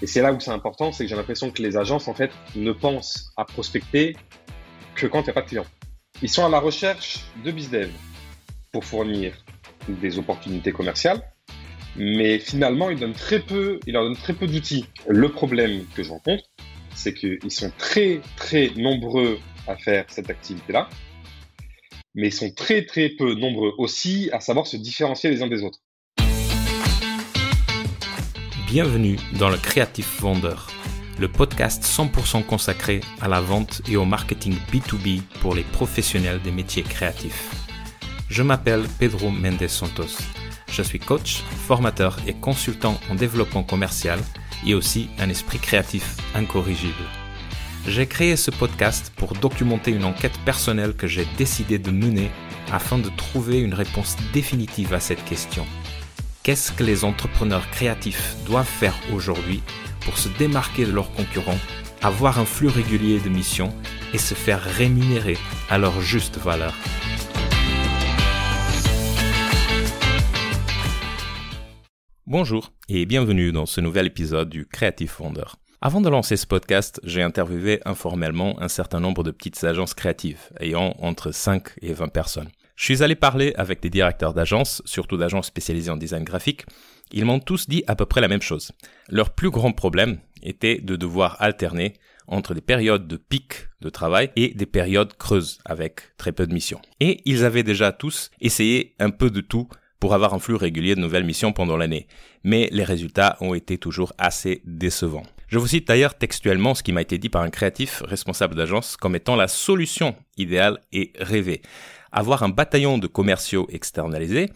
Et c'est là où c'est important, c'est que j'ai l'impression que les agences, en fait, ne pensent à prospecter que quand il n'y a pas de clients. Ils sont à la recherche de bizdev pour fournir des opportunités commerciales, mais finalement, ils, donnent très peu, ils leur donnent très peu d'outils. Le problème que je rencontre, c'est qu'ils sont très, très nombreux à faire cette activité-là, mais ils sont très, très peu nombreux aussi à savoir se différencier les uns des autres. Bienvenue dans le Creative Vendeur, le podcast 100% consacré à la vente et au marketing B2B pour les professionnels des métiers créatifs. Je m'appelle Pedro Mendes Santos. Je suis coach, formateur et consultant en développement commercial et aussi un esprit créatif incorrigible. J'ai créé ce podcast pour documenter une enquête personnelle que j'ai décidé de mener afin de trouver une réponse définitive à cette question. Qu'est-ce que les entrepreneurs créatifs doivent faire aujourd'hui pour se démarquer de leurs concurrents, avoir un flux régulier de missions et se faire rémunérer à leur juste valeur? Bonjour et bienvenue dans ce nouvel épisode du Creative Founder. Avant de lancer ce podcast, j'ai interviewé informellement un certain nombre de petites agences créatives ayant entre 5 et 20 personnes. Je suis allé parler avec des directeurs d'agences, surtout d'agences spécialisées en design graphique. Ils m'ont tous dit à peu près la même chose. Leur plus grand problème était de devoir alterner entre des périodes de pic de travail et des périodes creuses avec très peu de missions. Et ils avaient déjà tous essayé un peu de tout pour avoir un flux régulier de nouvelles missions pendant l'année. Mais les résultats ont été toujours assez décevants. Je vous cite d'ailleurs textuellement ce qui m'a été dit par un créatif responsable d'agence comme étant la solution idéale et rêvée avoir un bataillon de commerciaux externalisés,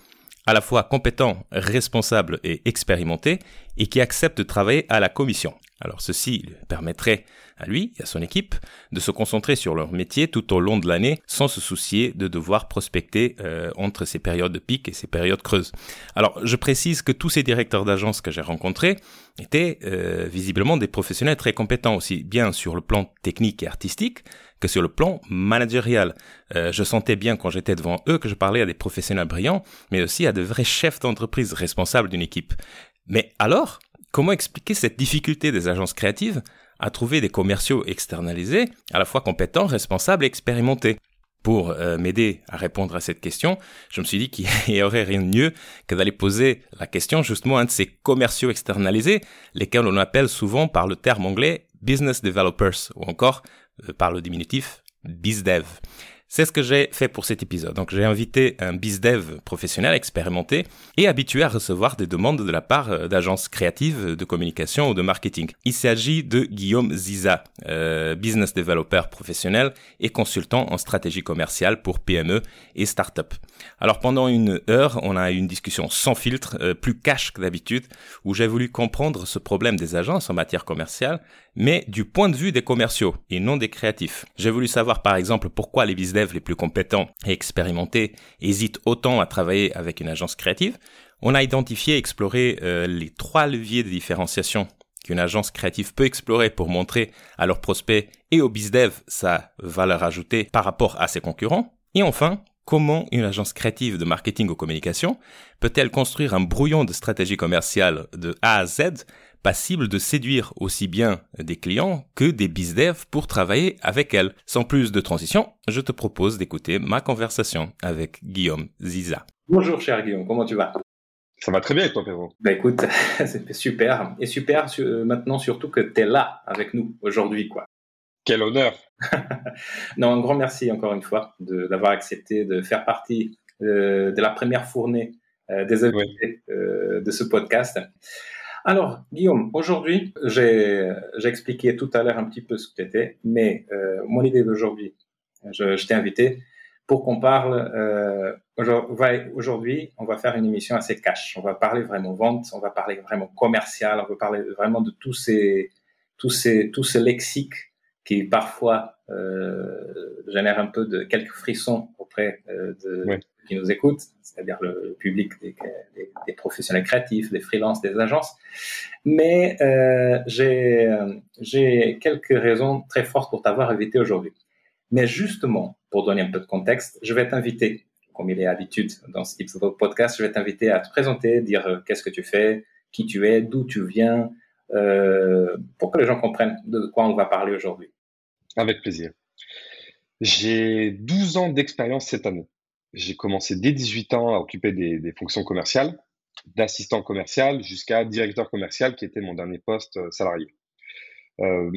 à la fois compétents, responsables et expérimentés, et qui acceptent de travailler à la commission. Alors ceci permettrait à lui et à son équipe de se concentrer sur leur métier tout au long de l'année sans se soucier de devoir prospecter euh, entre ces périodes de pic et ces périodes creuses. Alors je précise que tous ces directeurs d'agence que j'ai rencontrés étaient euh, visiblement des professionnels très compétents aussi bien sur le plan technique et artistique que sur le plan managérial. Euh, je sentais bien quand j'étais devant eux que je parlais à des professionnels brillants, mais aussi à de vrais chefs d'entreprise responsables d'une équipe. Mais alors, comment expliquer cette difficulté des agences créatives à trouver des commerciaux externalisés, à la fois compétents, responsables et expérimentés? Pour euh, m'aider à répondre à cette question, je me suis dit qu'il n'y aurait rien de mieux que d'aller poser la question justement à un de ces commerciaux externalisés, lesquels on appelle souvent par le terme anglais business developers ou encore euh, par le diminutif BizDev. C'est ce que j'ai fait pour cet épisode. Donc j'ai invité un bizdev professionnel expérimenté et habitué à recevoir des demandes de la part euh, d'agences créatives de communication ou de marketing. Il s'agit de Guillaume Ziza, euh, business developer professionnel et consultant en stratégie commerciale pour PME et start-up. Alors pendant une heure, on a eu une discussion sans filtre, euh, plus cash que d'habitude, où j'ai voulu comprendre ce problème des agences en matière commerciale, mais du point de vue des commerciaux et non des créatifs. J'ai voulu savoir par exemple pourquoi les bizdev les plus compétents et expérimentés hésitent autant à travailler avec une agence créative, on a identifié et exploré euh, les trois leviers de différenciation qu'une agence créative peut explorer pour montrer à leurs prospects et aux bizdev sa valeur ajoutée par rapport à ses concurrents. Et enfin, comment une agence créative de marketing ou communication peut-elle construire un brouillon de stratégie commerciale de A à Z passible de séduire aussi bien des clients que des bizdev pour travailler avec elle. Sans plus de transition, je te propose d'écouter ma conversation avec Guillaume Ziza. Bonjour cher Guillaume, comment tu vas? Ça va très bien avec toi, Pedro. Bah écoute, c'est super. Et super euh, maintenant surtout que tu es là avec nous aujourd'hui, quoi. Quel honneur Non, un grand merci encore une fois d'avoir accepté de faire partie euh, de la première fournée euh, des invités de ce podcast. Alors, Guillaume, aujourd'hui, j'ai expliqué tout à l'heure un petit peu ce que tu mais euh, mon idée d'aujourd'hui, je, je t'ai invité pour qu'on parle. Euh, aujourd'hui, on va faire une émission assez cash. On va parler vraiment vente, on va parler vraiment commercial, on va parler vraiment de tous ces, tous ces, tous ces lexiques qui parfois euh, génèrent un peu de quelques frissons auprès euh, de, qui nous écoutent, c'est-à-dire le public des, professionnels créatifs, des freelances, des agences. Mais euh, j'ai quelques raisons très fortes pour t'avoir invité aujourd'hui. Mais justement, pour donner un peu de contexte, je vais t'inviter, comme il est habitude dans ce type de podcast, je vais t'inviter à te présenter, dire euh, qu'est-ce que tu fais, qui tu es, d'où tu viens, pour que les gens comprennent de quoi on va parler aujourd'hui. Avec plaisir. J'ai 12 ans d'expérience cette année. J'ai commencé dès 18 ans à occuper des, fonctions commerciales, d'assistant commercial jusqu'à directeur commercial, qui était mon dernier poste euh, salarié. Euh,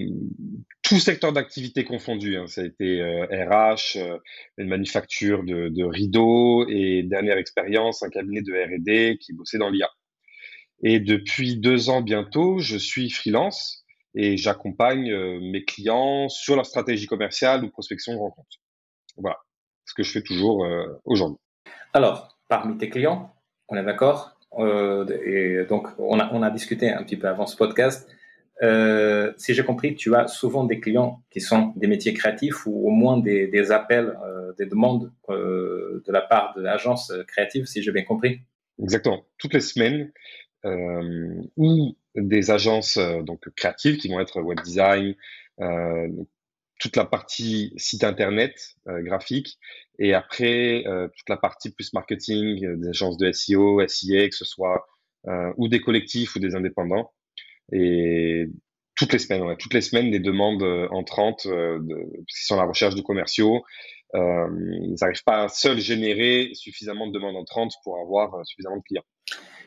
tout secteur d'activité confondu. Hein. Ça a été RH, euh, une manufacture de, rideaux et dernière expérience, un cabinet de R&D qui bossait dans l'IA. Et depuis deux ans bientôt, je suis freelance et j'accompagne euh, mes clients sur leur stratégie commerciale ou prospection de rencontre. Voilà, ce que je fais toujours euh, aujourd'hui. Alors, parmi tes clients, on est d'accord euh, Et donc, on a, on a discuté un petit peu avant ce podcast. si j'ai compris, tu as souvent des clients qui sont des métiers créatifs ou au moins des, des appels, des demandes de la part de l'agence créative, si j'ai bien compris. Exactement. Toutes les semaines, ou des agences euh, donc créatives qui vont être web design, euh, toute la partie site internet euh, graphique et après toute la partie plus marketing des agences de SEO, SIA, que ce soit ou des collectifs ou des indépendants. Et toutes les semaines, ouais, toutes les semaines, des demandes entrantes de, qui sont la recherche de commerciaux. Euh, ils n'arrivent pas à seuls générer suffisamment de demandes entrantes pour avoir suffisamment de clients.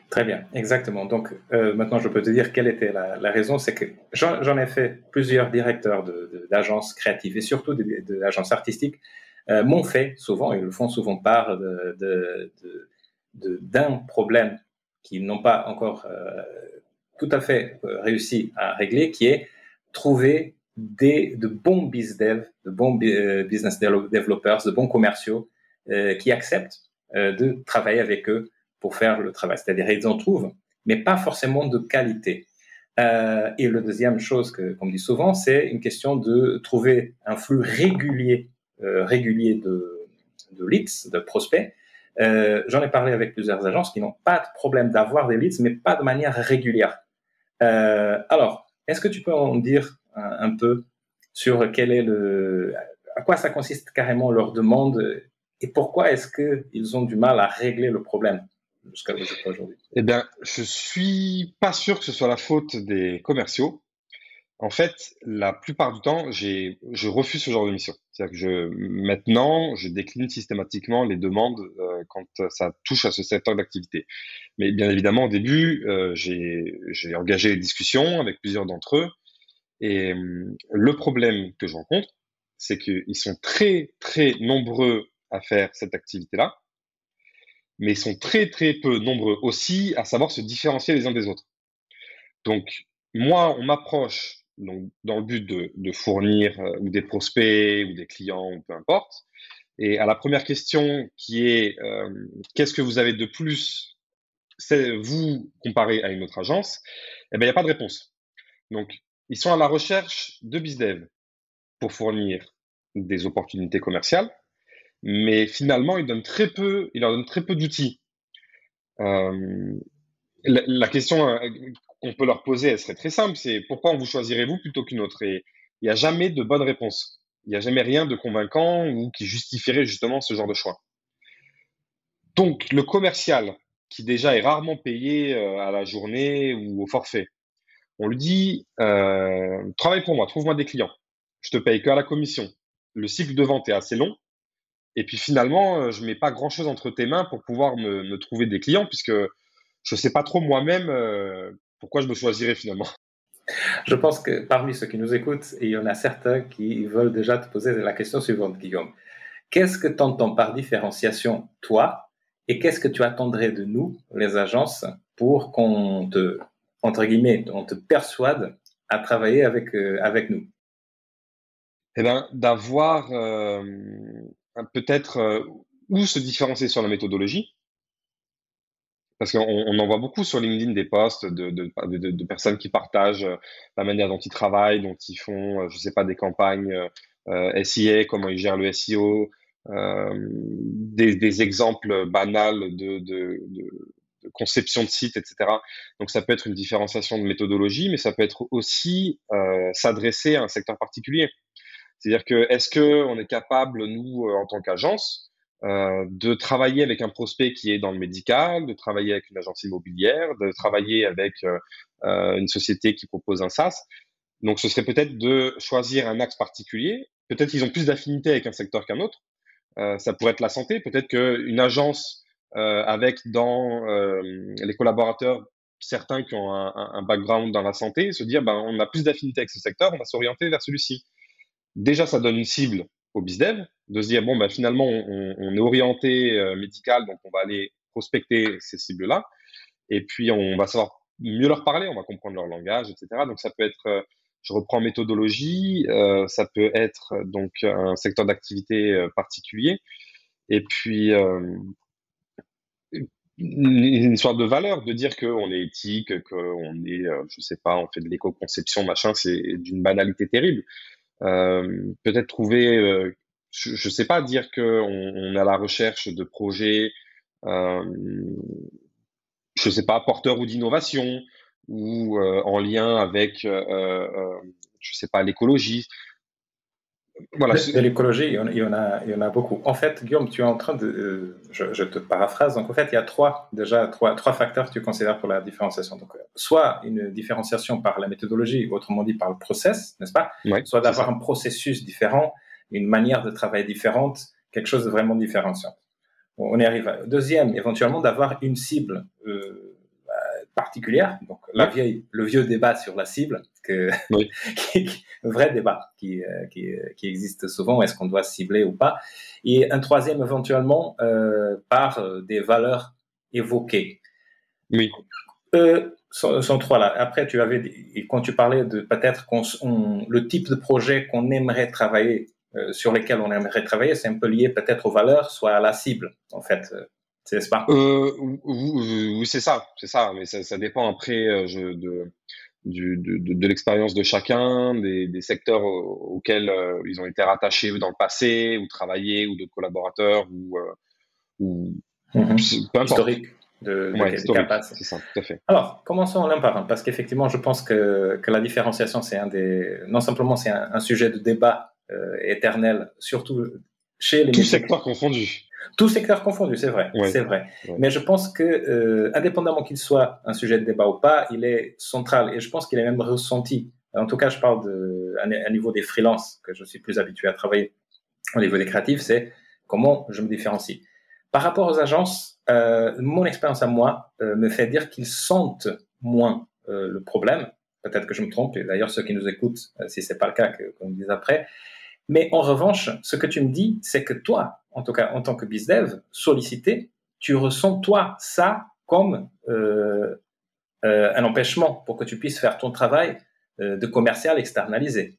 Très bien, exactement. Donc euh, maintenant, je peux te dire quelle était la, la raison. C'est que j'en ai fait plusieurs directeurs d'agences de, créatives et surtout d'agences artistiques euh, m'ont fait souvent, ils le font souvent part d'un problème qu'ils n'ont pas encore euh, tout à fait euh, réussi à régler, qui est trouver des, de bons business dev, de bons euh, business developers, de bons commerciaux euh, qui acceptent de travailler avec eux pour faire le travail. C'est-à-dire, ils en trouvent, mais pas forcément de qualité. Euh, et la deuxième chose que, qu'on dit souvent, c'est une question de trouver un flux régulier, euh, régulier de, de leads, de prospects. Euh, j'en ai parlé avec plusieurs agences qui n'ont pas de problème d'avoir des leads, mais pas de manière régulière. Euh, alors, est-ce que tu peux en dire un, un, peu sur quel est le, à quoi ça consiste carrément leur demande et pourquoi est-ce qu'ils ont du mal à régler le problème? Jusqu'à aujourd'hui Eh bien, je suis pas sûr que ce soit la faute des commerciaux. En fait, la plupart du temps, je refuse ce genre de mission. C'est-à-dire que maintenant, je décline systématiquement les demandes euh, quand ça touche à ce secteur d'activité. Mais bien évidemment, au début, euh, j'ai engagé des discussions avec plusieurs d'entre eux. Et euh, le problème que je rencontre, c'est qu'ils sont très, très nombreux à faire cette activité-là mais sont très très peu nombreux aussi à savoir se différencier les uns des autres. Donc moi, on m'approche donc dans le but de, de fournir euh, ou des prospects ou des clients ou peu importe. Et à la première question qui est euh, qu'est-ce que vous avez de plus c'est vous comparé à une autre agence? Eh ben il n'y a pas de réponse. Donc ils sont à la recherche de BizDev pour fournir des opportunités commerciales mais finalement, il donne très peu, il leur donne très peu d'outils. Euh, la, question euh, qu'on peut leur poser, elle serait très simple, c'est pourquoi vous choisirez-vous plutôt qu'une autre? Et il n'y a jamais de bonne réponse. Il n'y a jamais rien de convaincant ou qui justifierait justement ce genre de choix. Donc, le commercial, qui déjà est rarement payé euh, à la journée ou au forfait, on lui dit euh, travaille pour moi, trouve-moi des clients. Je te paye que la commission. Le cycle de vente est assez long, et puis finalement, euh, je mets pas grand chose entre tes mains pour pouvoir me, trouver des clients, puisque je sais pas trop moi-même euh, pourquoi je me choisirais finalement. Je pense que parmi ceux qui nous écoutent, il y en a certains qui veulent déjà te poser la question suivante, Guillaume. Qu'est-ce que tu entends par différenciation, toi, et qu'est-ce que tu attendrais de nous, les agences, pour qu'on te, entre guillemets, on te persuade à travailler avec, euh, avec nous? Eh bien, d'avoir peut-être euh, où se différencier sur la méthodologie. Parce qu'on on en voit beaucoup sur LinkedIn des posts de, personnes qui partagent euh, la manière dont ils travaillent, dont ils font, euh, je sais pas, des campagnes euh, SIA, comment ils gèrent le SEO, des, exemples banals de, conception de site, etc. Donc ça peut être une différenciation de méthodologie, mais ça peut être aussi s'adresser à un secteur particulier. C'est-à-dire que est-ce que on est capable, nous, euh, en tant qu'agence, euh, de travailler avec un prospect qui est dans le médical, de travailler avec une agence immobilière, de travailler avec euh, une société qui propose un SaaS? Donc, ce serait peut-être de choisir un axe particulier. Peut-être qu'ils ont plus d'affinité avec un secteur qu'un autre. ça pourrait être la santé. Peut-être qu'une agence avec dans les collaborateurs certains qui ont un, un, background dans la santé se dire ben, on a plus d'affinité avec ce secteur, on va s'orienter vers celui-ci. Déjà, ça donne une cible au BizDev de se dire bon ben, finalement on, est orienté euh, médical, donc on va aller prospecter ces cibles-là, et puis on va savoir mieux leur parler, on va comprendre leur langage, etc. Donc ça peut être, euh, je reprends méthodologie, euh, ça peut être donc un secteur d'activité particulier, et puis une sorte de valeur, de dire qu'on est éthique, qu'on est, je sais pas, on fait de l'éco-conception, machin, c'est d'une banalité terrible. Euh, Peut-être trouver, euh, je, je, sais pas, dire qu'on on à la recherche de projets, euh, je sais pas, porteurs ou d'innovation, ou en lien avec, je sais pas, l'écologie voilà. De, l'écologie, il, y en a, il y en a beaucoup. En fait, Guillaume, tu es en train de, euh, je, te paraphrase. Donc, en fait, il y a trois, déjà trois, trois facteurs que tu considères pour la différenciation. Donc, euh, soit une différenciation par la méthodologie, autrement dit par le process, n'est-ce pas? Soit d'avoir un processus différent, une manière de travailler différente, quelque chose de vraiment différenciant. on y arrive. Deuxième, éventuellement, d'avoir une cible. Euh, particulière. Donc, la vieille, le vieux débat sur la cible, que, qui, vrai débat qui, euh, qui, qui existe souvent, est-ce qu'on doit cibler ou pas. Et un troisième, éventuellement, euh, par euh, des valeurs évoquées. Oui. Euh, sont, sont, trois là. Après, tu avais, quand tu parlais de peut-être qu'on, le type de projet qu'on aimerait travailler, euh, sur lesquels on aimerait travailler, c'est un peu lié peut-être aux valeurs, soit à la cible, en fait. C'est euh, Oui, c'est ça, c'est ça. Mais ça, ça dépend après euh, je, de, du, de, de, l'expérience de chacun, des, des secteurs auxquels euh, ils ont été rattachés dans le passé, ou travaillé, ou de collaborateurs, ou, euh, ou mhm. peu importe. Historique. De, ouais, c'est ça, tout à fait. Alors, commençons l'un par un, parce qu'effectivement, je pense que, que la différenciation, c'est un des, non simplement c'est un, un, sujet de débat euh, éternel, surtout chez les Tout secteur confondu. Tout secteur confondu, c'est vrai, c'est vrai. Mais je pense que, euh, indépendamment qu'il soit un sujet de débat ou pas, il est central et je pense qu'il est même ressenti. En tout cas, je parle de, à, niveau des freelances que je suis plus habitué à travailler. Au niveau des créatifs, c'est comment je me différencie. Par rapport aux agences, euh, mon expérience à moi euh, me fait dire qu'ils sentent moins euh, le problème. Peut-être que je me trompe. Et d'ailleurs, ceux qui nous écoutent, euh, si c'est pas le cas, qu'on me dise après. Mais en revanche, ce que tu me dis, c'est que toi, en tout cas en tant que bizdev, sollicité, tu ressens toi ça comme euh, euh, un empêchement pour que tu puisses faire ton travail euh, de commercial externalisé.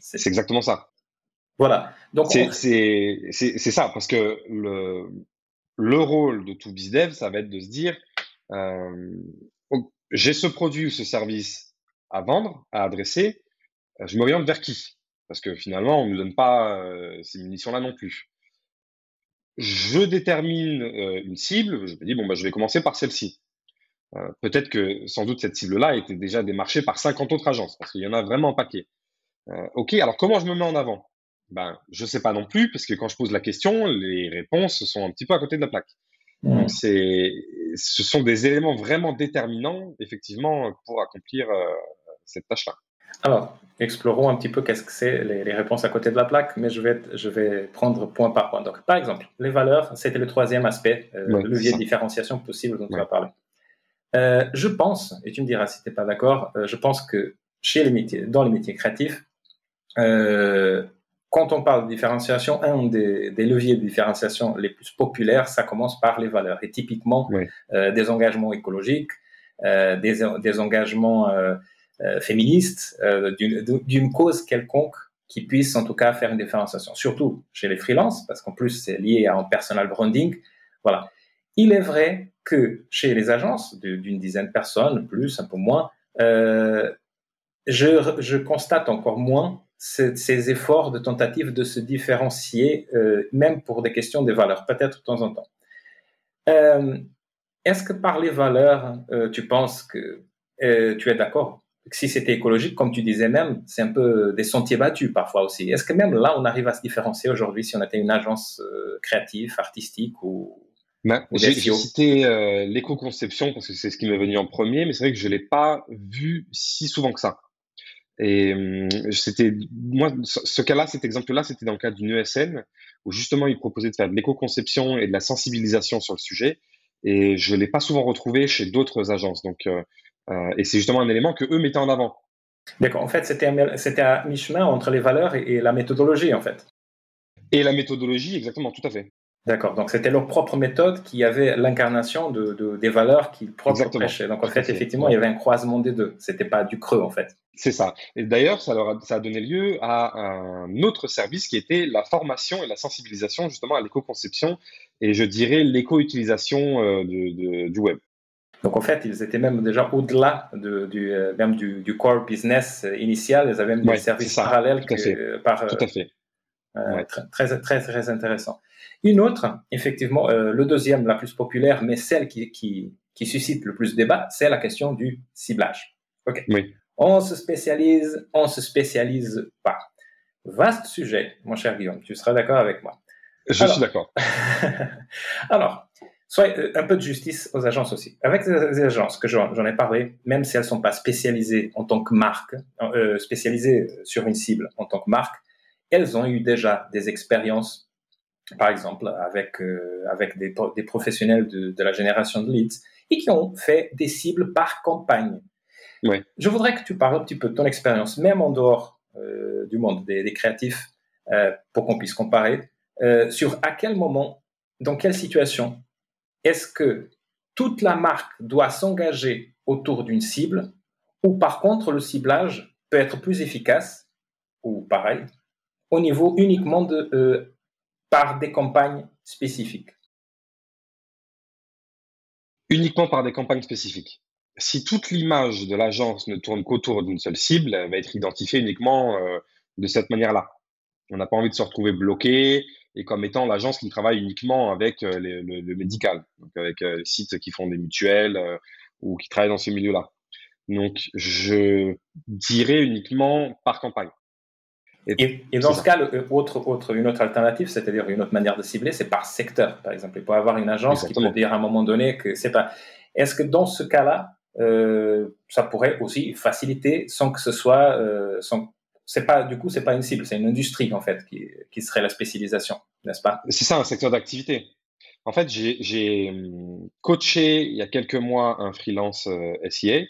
C'est exactement ça. Voilà. Donc c'est ça parce que le le rôle de tout bizdev, ça va être de se dire j'ai ce produit ou ce service à vendre, à adresser, je m'oriente vers qui? Parce que finalement, on ne nous donne pas ces munitions-là non plus. Je détermine euh, une cible, je me dis, bon, bah, je vais commencer par celle-ci. Euh, Peut-être que sans doute cette cible-là était déjà démarchée par 50 autres agences, parce qu'il y en a vraiment un paquet. Euh, ok, alors comment je me mets en avant? Ben, je sais pas non plus, parce que quand je pose la question, les réponses sont un petit peu à côté de la plaque. Donc c'est, ce sont des éléments vraiment déterminants, effectivement, pour accomplir euh, cette tâche-là. Alors, explorons un petit peu qu'est-ce que c'est les, réponses à côté de la plaque, mais je vais, je vais prendre point par point. Donc, par exemple, les valeurs, c'était le troisième aspect, euh, le levier de différenciation possible dont tu vas parler. Euh, je pense, et tu me diras si tu n'es pas d'accord, euh, je pense que chez les métiers, dans les métiers créatifs, quand on parle de différenciation, un des, des, leviers de différenciation les plus populaires, ça commence par les valeurs. Et typiquement, des engagements écologiques, des, des engagements féministe, euh, d'une cause quelconque qui puisse en tout cas faire une différenciation, surtout chez les freelances, parce qu'en plus c'est lié à un personal branding. Voilà. Il est vrai que chez les agences d'une dizaine de personnes, plus, un peu moins, euh, je, je, constate encore moins ces, ces, efforts de tentative de se différencier, euh, même pour des questions de valeurs, peut-être de temps en temps. Euh, Est-ce que par les valeurs, euh, tu penses que tu es d'accord si c'était écologique, comme tu disais même, c'est un peu des sentiers battus parfois aussi. Est-ce que même là, on arrive à se différencier aujourd'hui si on était une agence euh, créative, artistique ou Ben, j'ai cité euh, l'éco-conception parce que c'est ce qui m'est venu en premier, mais c'est vrai que je l'ai pas vu si souvent que ça. Et hum, c'était moi, ce cas-là, cet exemple-là, c'était dans le cadre d'une ESN où justement ils proposaient de faire de l'éco-conception et de la sensibilisation sur le sujet. Et je l'ai pas souvent retrouvé chez d'autres agences. Donc, euh, et c'est justement un élément que eux mettaient en avant. D'accord. En fait, c'était à mi-chemin entre les valeurs et, la méthodologie, en fait. Et la méthodologie, exactement, tout à fait. D'accord. Donc c'était leur propre méthode qui avait l'incarnation de, des valeurs qu'ils propres prêchaient. Donc en fait, effectivement, il y avait un croisement des deux. C'était pas du creux, en fait. C'est ça. Et d'ailleurs, ça, leur a, ça a donné lieu à un autre service qui était la formation et la sensibilisation justement à l'éco-conception et je dirais l'éco-utilisation euh, du web. Donc en fait, ils étaient même déjà au-delà de, du, euh, même du, du, core business euh, initial. Ils avaient même des services parallèles tout à fait. Euh, par. Tout à fait. très, très, très, intéressant. Une autre, effectivement, le deuxième, la plus populaire, mais celle qui, qui, qui suscite le plus de débat, c'est la question du ciblage. Ok. Oui. On se spécialise, on se spécialise pas. Vaste sujet, mon cher Guillaume. Tu seras d'accord avec moi. Je suis d'accord. Alors, Soit euh, un peu de justice aux agences aussi. Avec les agences que j'en ai parlé, même si elles ne sont pas spécialisées en tant que marque, euh, spécialisées sur une cible en tant que marque, elles ont eu déjà des expériences, par exemple avec euh, avec des, des professionnels de, de, la génération de leads et qui ont fait des cibles par campagne. Je voudrais que tu parles un petit peu de ton expérience, même en dehors euh, du monde des, des créatifs, pour qu'on puisse comparer, sur à quel moment, dans quelle situation est-ce que toute la marque doit s'engager autour d'une cible ou par contre le ciblage peut être plus efficace ou pareil au niveau uniquement de euh, par des campagnes spécifiques? Uniquement par des campagnes spécifiques. Si toute l'image de l'agence ne tourne qu'autour d'une seule cible, elle va être identifiée uniquement euh, de cette manière-là. On n'a pas envie de se retrouver bloqué et comme étant l'agence qui travaille uniquement avec euh, le, médical, donc avec euh, les sites qui font des mutuelles euh, ou qui travaillent dans ce milieu-là. Donc, je dirais uniquement par campagne. Et, dans ce cas, autre, autre, une autre alternative, c'est-à-dire une autre manière de cibler, c'est par secteur, par exemple. Il peut avoir une agence qui peut dire à un moment donné que c'est pas. Est-ce que dans ce cas-là, ça pourrait aussi faciliter sans que ce soit, sans, c'est pas du coup c'est pas une cible, c'est une industrie en fait qui, qui serait la spécialisation, n'est-ce pas? C'est ça un secteur d'activité. En fait, j'ai hum, coaché il y a quelques mois un freelance euh, SIA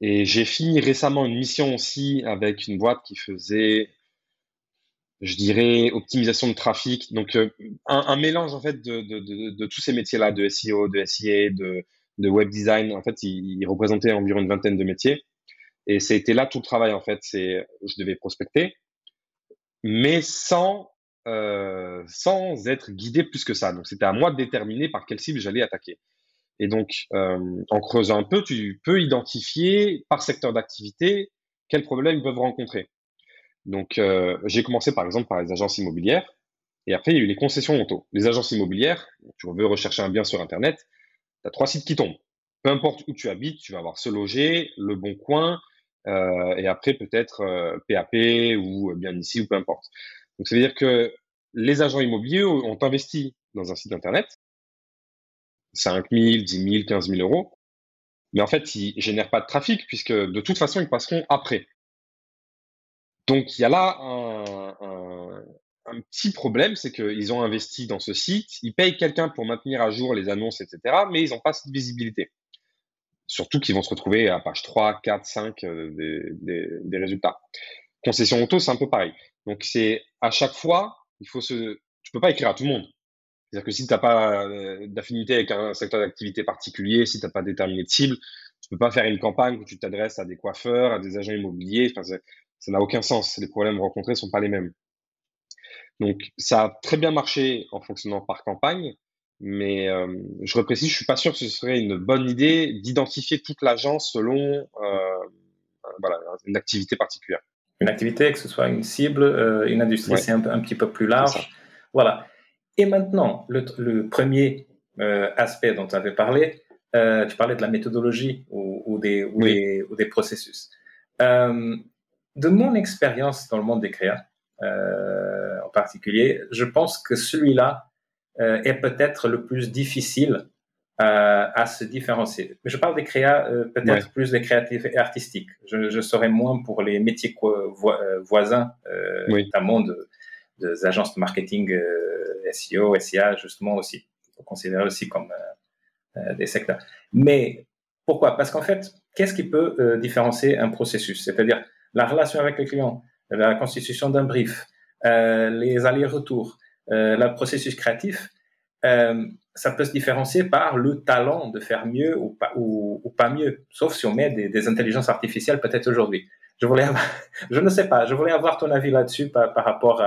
et j'ai fini récemment une mission aussi avec une boîte qui faisait, je dirais, optimisation de trafic. Donc euh, un, mélange en fait de, de, tous ces métiers-là, de SEO, de SIA, de, web design. En fait, il, il représentait environ une vingtaine de métiers. Et c'était là tout le travail en fait. C'est, je devais prospecter, mais sans euh, sans être guidé plus que ça. Donc c'était à moi de déterminer par quelle cible j'allais attaquer. Et donc euh, en creusant un peu, tu peux identifier par secteur d'activité quels problèmes ils peuvent rencontrer. Donc euh, j'ai commencé par exemple par les agences immobilières. Et après, il y a eu les concessions auto. Les agences immobilières, tu veux rechercher un bien sur Internet, tu as trois sites qui tombent. Peu importe où tu habites, tu vas avoir Se Loger, Le Bon Coin, et après peut-être PAP euh, ou bien ici ou peu importe. Donc ça veut dire que les agents immobiliers ont investi dans un site internet 5 000, 10 000, 15 000 euros, mais en fait ils génèrent pas de trafic puisque de toute façon ils passeront après. Donc il y a là un, un petit problème, c'est qu'ils ont investi dans ce site, ils payent quelqu'un pour maintenir à jour les annonces, etc., mais ils n'ont pas cette visibilité surtout qu'ils vont se retrouver à page 3, 4, 5 des, résultats. Concession auto, c'est un peu pareil. Donc c'est à chaque fois, il faut se, tu peux pas écrire à tout le monde. C'est-à-dire que si tu n'as pas euh, d'affinité avec un secteur d'activité particulier, si tu n'as pas déterminé de cible, tu peux pas faire une campagne où tu t'adresses à des coiffeurs, à des agents immobiliers. Enfin, ça n'a aucun sens. Les problèmes rencontrés sont pas les mêmes. Donc ça a très bien marché en fonctionnant par campagne, mais euh, je reprécise, je suis pas sûr que ce serait une bonne idée d'identifier toute l'agence selon euh, voilà, une activité particulière. Une activité, que ce soit une cible, euh, une industrie, c'est un, un, petit peu plus large. Voilà. Et maintenant, le, le premier euh, aspect dont tu avais parlé, euh, tu parlais de la méthodologie ou, ou, des, ou, des, ou des, processus. Euh, de mon expérience dans le monde des créas, en particulier, je pense que celui-là est peut-être le plus difficile à se différencier. Je parle des créas, peut-être plus des créatifs et artistiques. Je, je serais moins pour les métiers voisins, notamment de, des agences de marketing SEO, SIA, justement aussi. Il faut considérer aussi comme des secteurs. Mais pourquoi? Parce qu'en fait, qu'est-ce qui peut euh, différencier un processus? C'est-à-dire la relation avec le client, la constitution d'un brief, euh, les allers-retours, euh, le processus créatif, euh, ça peut se différencier par le talent de faire mieux ou pas, mieux, sauf si on met des, intelligences artificielles peut-être aujourd'hui. Je ne sais pas, je voulais avoir ton avis là-dessus par, rapport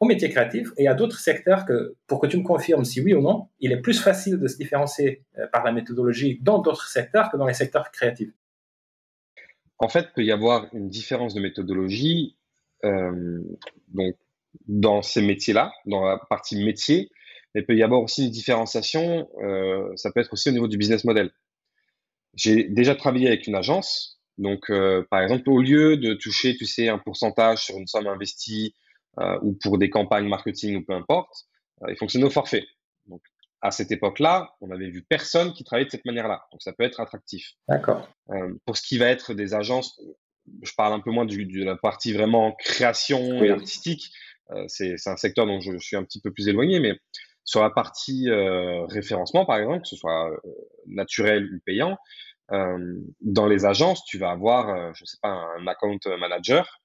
au métier créatif et à d'autres secteurs que, pour que tu me confirmes si oui ou non, il est plus facile de se différencier euh, par la méthodologie dans d'autres secteurs que dans les secteurs créatifs. En fait, il peut y avoir une différence de méthodologie donc, dans ces métiers-là, dans la partie métier, mais il peut y avoir aussi une différenciation, euh, ça peut être aussi au niveau du business model. J'ai déjà travaillé avec une agence, donc euh, par exemple, au lieu de toucher, tu sais, un pourcentage sur une somme investie, euh, ou pour des campagnes marketing ou peu importe, ils fonctionnent au forfait. Donc, à cette époque-là, on avait vu personne qui travaillait de cette manière-là. Donc, ça peut être attractif. D'accord. Pour ce qui va être des agences, je parle un peu moins du, de la partie vraiment création et artistique. Euh, c'est un secteur dont je, suis un petit peu plus éloigné, mais sur la partie euh, référencement, par exemple, que ce soit euh, naturel ou payant, dans les agences, tu vas avoir, je sais pas, un account manager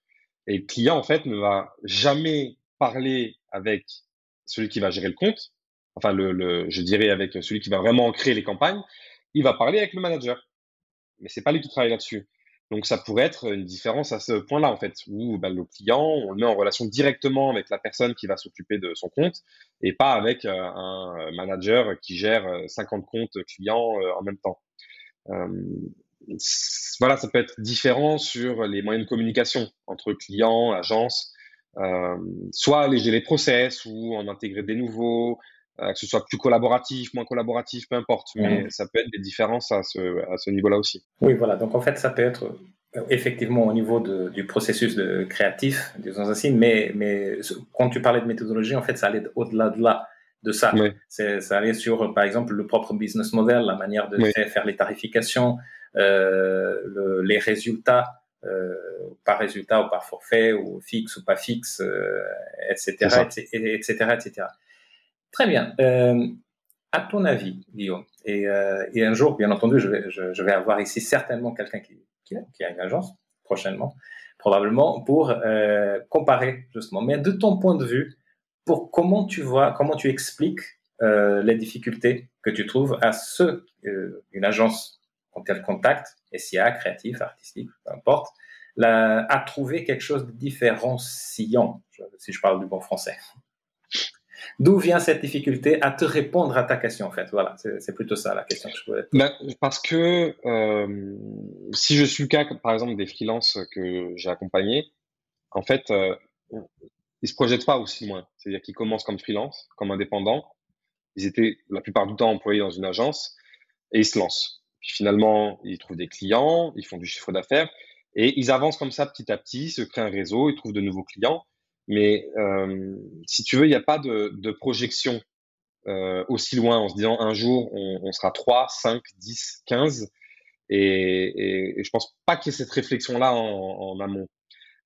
et le client, en fait, ne va jamais parler avec celui qui va gérer le compte, enfin, le, je dirais avec celui qui va vraiment créer les campagnes, il va parler avec le manager. Mais c'est pas lui qui travaille là-dessus. Donc, ça pourrait être une différence à ce point-là, en fait, où ben, le client, on le met en relation directement avec la personne qui va s'occuper de son compte et pas avec euh, un manager qui gère 50 euh, comptes clients euh, en même temps. Euh, voilà, ça peut être différent sur les moyens de communication entre clients, agences, euh, soit alléger les process ou en intégrer des nouveaux, euh, que ce soit plus collaboratif, moins collaboratif, peu importe. Mais ça peut être des différences à ce, à ce niveau-là aussi. Oui, voilà. Donc en fait, ça peut être euh, effectivement au niveau de, du processus de créatif, disons ainsi, mais, mais quand tu parlais de méthodologie, en fait, ça allait au-delà de là de ça. Ça allait sur, par exemple, le propre business model, la manière de faire les tarifications, euh, le, les résultats euh, par résultat ou par forfait ou fixe ou pas fixe, etc., etc., etc., Très bien. Euh, à ton avis, Guillaume, et, euh, et, un jour, bien entendu, je vais, je, je vais avoir ici certainement quelqu'un qui, qui, qui, a une agence prochainement, probablement, pour euh, comparer justement. Mais de ton point de vue, pour comment tu vois, comment tu expliques euh, les difficultés que tu trouves à ce euh, une agence quand elle contacte, SIA, créatif, artistique, peu importe, la, à trouver quelque chose de différenciant, si je parle du bon français. D'où vient cette difficulté à te répondre à ta question, en fait? Voilà, c'est plutôt ça la question que je voulais. Ben, parce que euh, si je suis le cas, par exemple, des freelances que j'ai accompagnés, en fait, euh, ils se projettent pas aussi loin. C'est-à-dire qu'ils commencent comme freelance, comme indépendants. Ils étaient la plupart du temps employés dans une agence et ils se lancent. Puis finalement, ils trouvent des clients, ils font du chiffre d'affaires et ils avancent comme ça petit à petit, se créent un réseau, ils trouvent de nouveaux clients. Mais euh, si tu veux, il n'y a pas de, projection euh, aussi loin en se disant un jour on, sera 3, 5, 10, 15. Et, et, et je pense pas qu'il y ait cette réflexion-là en, amont.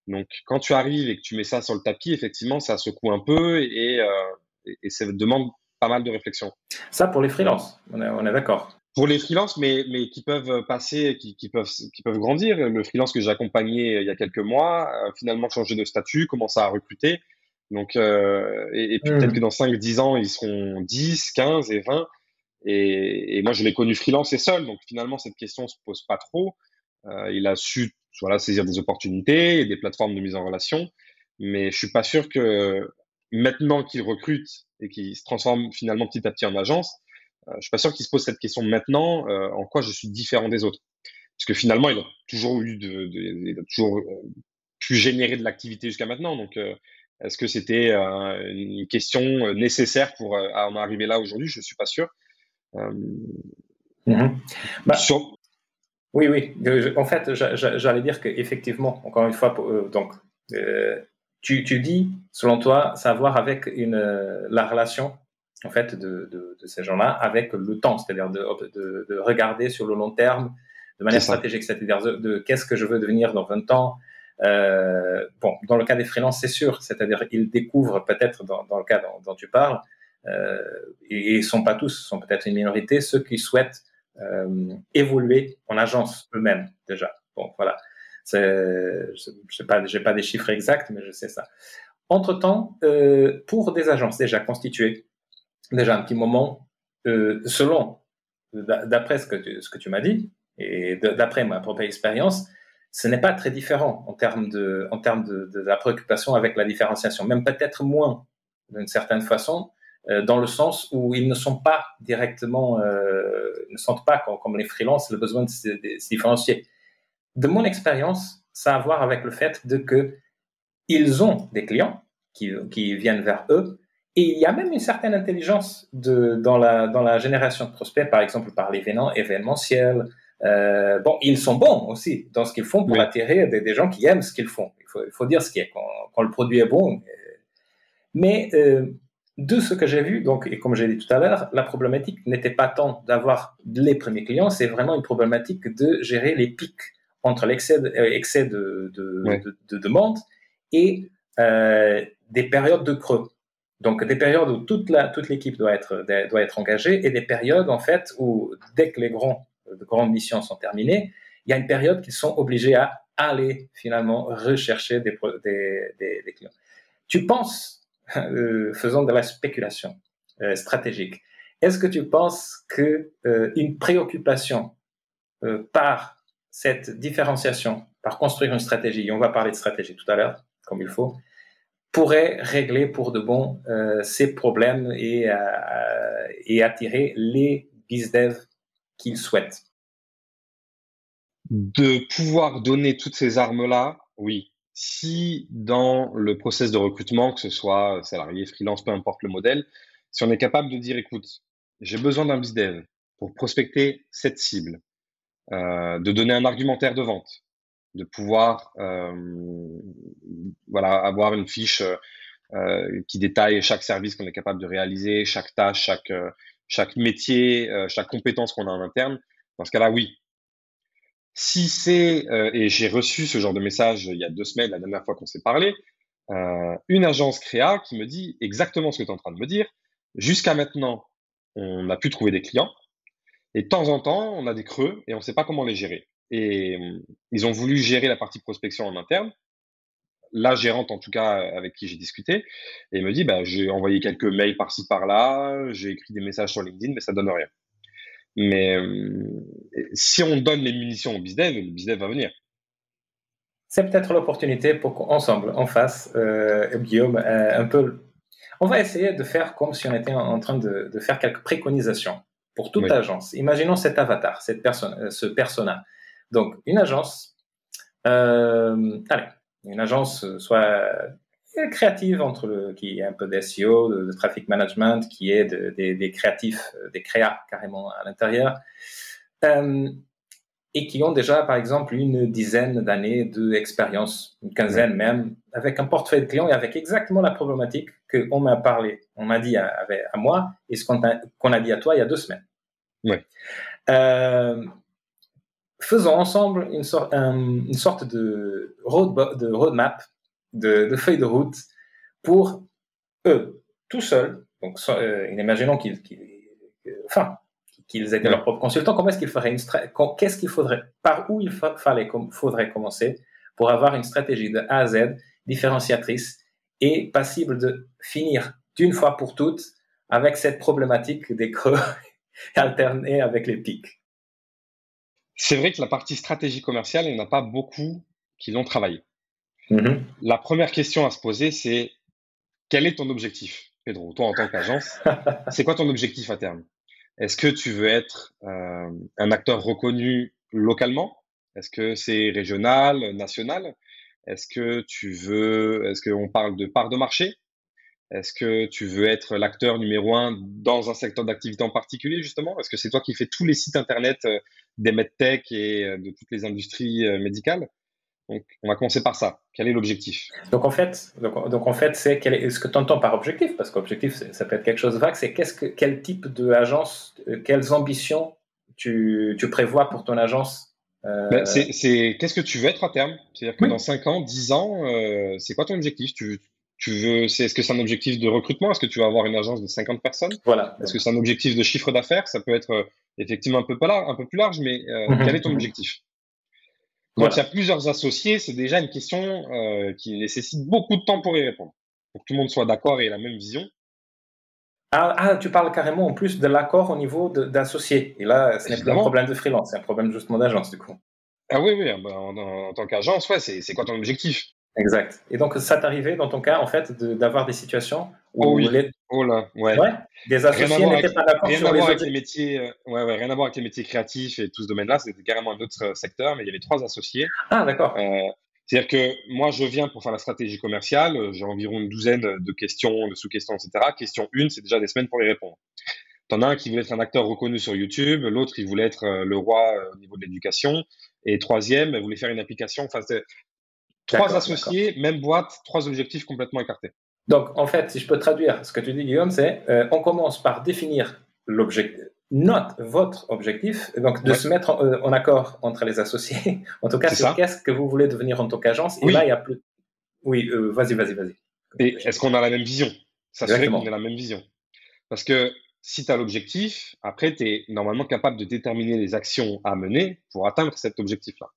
Donc quand tu arrives et que tu mets ça sur le tapis, effectivement, ça secoue un peu et, euh, ça demande pas mal de réflexion. Ça pour les freelances, on est d'accord. Pour les freelances, mais, mais qui peuvent passer, qui, qui, peuvent, qui peuvent grandir. Le freelance que j'ai accompagné il y a quelques mois a finalement changé de statut, commence à recruter. Donc, euh, et, et, puis mmh. peut-être que dans 5-10 ans, ils seront 10, 15 et 20. Et, et moi, je l'ai connu freelance et seul. Donc finalement, cette question se pose pas trop. Euh, il a su voilà, saisir des opportunités et des plateformes de mise en relation. Mais je suis pas sûr que maintenant qu'il recrute et qu'il se transforme finalement petit à petit en agence, euh, je suis pas sûr qu'il se pose cette question maintenant, euh, en quoi je suis différent des autres. Parce que finalement, il a toujours eu de, de il a toujours euh, pu générer de l'activité jusqu'à maintenant. Donc, est-ce que c'était une question nécessaire pour en arriver là aujourd'hui? Je suis pas sûr. Mmh. Bah, sur... Oui, oui. En fait, j'allais dire qu'effectivement, encore une fois, donc, euh, tu, tu, dis, selon toi, ça a à voir avec une, la relation en fait, de, ces gens-là avec le temps, c'est-à-dire de, de, regarder sur le long terme de manière stratégique, c'est-à-dire de, qu'est-ce que je veux devenir dans 20 ans. Euh, bon, dans le cas des freelances, c'est sûr, c'est-à-dire ils découvrent peut-être dans, le cas dont, tu parles, euh, et ils sont pas tous, sont peut-être une minorité, ceux qui souhaitent euh, évoluer en agence eux-mêmes déjà. Bon, voilà. Je sais pas, j'ai pas des chiffres exacts, mais je sais ça. Entre-temps, euh, pour des agences déjà constituées, déjà un petit moment, euh, selon, d'après ce que tu, m'as dit, et d'après ma propre expérience, ce n'est pas très différent en termes de, en termes de, la préoccupation avec la différenciation, même peut-être moins d'une certaine façon, euh, dans le sens où ils ne sont pas directement, euh, ne sentent pas comme, les freelances le besoin de se, différencier. De mon expérience, ça a à voir avec le fait de que ils ont des clients qui viennent vers eux, et il y a même une certaine intelligence de, dans, la, dans la génération de prospects, par exemple par l'événement événementiel. Euh, bon, ils sont bons aussi dans ce qu'ils font pour attirer des, des, gens qui aiment ce qu'ils font. Il faut, il faut dire ce qui est. Quand, quand, le produit est bon, mais euh, de ce que j'ai vu, donc, et comme j'ai dit tout à l'heure, la problématique n'était pas tant d'avoir les premiers clients, c'est vraiment une problématique de gérer les pics entre l'excès de, euh, excès de, de, de, demande et euh, des périodes de creux. Donc des périodes où toute l'équipe doit être engagée et des périodes en fait où dès que les grandes missions sont terminées, il y a une période qu'ils sont obligés à aller finalement rechercher des, clients. Tu penses euh, faisant de la spéculation euh, stratégique. Est-ce que tu penses que euh, une préoccupation par cette différenciation, par construire une stratégie, et on va parler de stratégie tout à l'heure, comme il faut, pourrait régler pour de bon ces problèmes et, et attirer les bizdev qu'ils souhaitent. De pouvoir donner toutes ces armes-là, oui. Si dans le process de recrutement, que ce soit salarié, freelance, peu importe le modèle, si on est capable de dire, écoute, j'ai besoin d'un bizdev pour prospecter cette cible, euh, de donner un argumentaire de vente, de pouvoir euh, voilà, avoir une fiche euh, qui détaille chaque service qu'on est capable de réaliser, chaque tâche, chaque, chaque métier, chaque compétence qu'on a en interne. Dans ce cas-là, oui, si c'est, euh, et j'ai reçu ce genre de message il y a deux semaines, la dernière fois qu'on s'est parlé, euh, une agence créa qui me dit exactement ce que tu es en train de me dire. Jusqu'à maintenant, on a pu trouver des clients. Et de temps en temps, on a des creux et on ne sait pas comment les gérer. Et euh, ils ont voulu gérer la partie prospection en interne. La gérante, en tout cas, avec qui j'ai discuté, et me dit, bah, j'ai envoyé quelques mails par-ci par-là, j'ai écrit des messages sur LinkedIn, mais ça donne rien. Mais euh, si on donne les munitions au business, le business va venir. C'est peut-être l'opportunité pour qu'ensemble, on fasse, euh, Guillaume, euh, un peu. On va essayer de faire comme si on était en train de, de faire quelques préconisations pour toute agence. Imaginons cet avatar, cette personne, ce persona. Donc, une agence, allez, une agence soit créative entre le, qui est un peu d'SEO, de, de, traffic management, qui est de, des créatifs, euh, des créas carrément à l'intérieur, euh, et qui ont déjà, par exemple, une dizaine d'années d'expérience, une quinzaine même, avec un portefeuille de clients et avec exactement la problématique qu'on m'a parlé, on m'a dit à, à, moi et ce qu'on a, dit à toi il y a deux semaines. Oui. Euh, faisons ensemble une, sorte, de, road, de roadmap de, de feuilles de route pour eux, tout seuls. Donc, euh, imaginons qu'ils, enfin, qu'ils étaient leurs propres consultants. Comment est-ce qu'ils feraient une Qu'est-ce qu'il faudrait Par où il fallait, faudrait commencer pour avoir une stratégie de A à Z différenciatrice et passible de finir d'une fois pour toutes avec cette problématique des creux alternés avec les pics. C'est vrai que la partie stratégie commerciale, il n'y en a pas beaucoup qui l'ont travaillé. Mm-hmm. La première question à se poser, c'est quel est ton objectif, Pedro, toi en tant qu'agence C'est quoi ton objectif à terme? Est-ce que tu veux être euh, un acteur reconnu localement? Est-ce que c'est régional, national? Est-ce que tu veux, est-ce qu'on parle de part de marché? Est-ce que tu veux être l'acteur numéro un dans un secteur d'activité en particulier, justement? Est-ce que c'est toi qui fais tous les sites internet euh, des medtech et euh, de toutes les industries médicales? Donc, on va commencer par ça. Quel est l'objectif? Donc, en fait, donc, donc en fait, c'est est, ce que tu entends par objectif, parce qu'objectif, ça peut être quelque chose de vague. C'est qu'est-ce que, quel type d'agence, euh, quelles ambitions tu, tu, prévois pour ton agence euh... Ben, c'est qu'est-ce que tu veux être à terme? C'est-à-dire que dans 5 ans, 10 ans, euh, c'est quoi ton objectif? Tu, tu veux, c'est, est-ce que c'est un objectif de recrutement? Est-ce que tu vas avoir une agence de 50 personnes? Voilà. Est-ce que c'est un objectif de chiffre d'affaires? Ça peut être euh, effectivement un peu, pas un peu plus large, mais euh, mhm. quel est ton objectif? Quand il y a plusieurs associés, c'est déjà une question euh, qui nécessite beaucoup de temps pour y répondre. Pour que tout le monde soit d'accord et ait la même vision. Ah, ah, tu parles carrément en plus de l'accord au niveau d'associés. Et là, ce n'est plus un problème de freelance, c'est un problème justement d'agence du coup. Ah oui, oui, bah, en, tant qu'agence, ouais, c'est quoi ton objectif? Exact. Et donc, ça t'arrivait dans ton cas, en fait, d'avoir des situations où oh oui. les... Oh là, ouais. ouais des associés n'étaient pas d'accord sur les, avec les métiers, euh, ouais, ouais, rien à voir avec les métiers créatifs et tout ce domaine-là. C'était carrément un autre euh, secteur, mais il y avait trois associés. Ah, d'accord. Euh, C'est-à-dire que moi, je viens pour faire la stratégie commerciale. J'ai environ une douzaine de questions, de sous-questions, etc. Question une, c'est déjà des semaines pour y répondre. T'en as un qui voulait être un acteur reconnu sur YouTube, l'autre, il voulait être le roi au niveau de l'éducation, et troisième, il voulait faire une application. Enfin, Trois associés, même boîte, trois objectifs complètement écartés. Donc, en fait, si je peux traduire ce que tu dis, Guillaume, c'est euh, on commence par définir l'objectif, notre, votre objectif, donc de se mettre euh, en, accord entre les associés, en tout cas sur qu'est-ce que vous voulez devenir en tant qu'agence. Et là, il y a plus. Oui, euh, vas-y, vas-y, vas-y. Et est-ce qu'on a la même vision? Ça serait qu'on a la même vision. Parce que si tu as l'objectif, après, tu es normalement capable de déterminer les actions à mener pour atteindre cet objectif-là.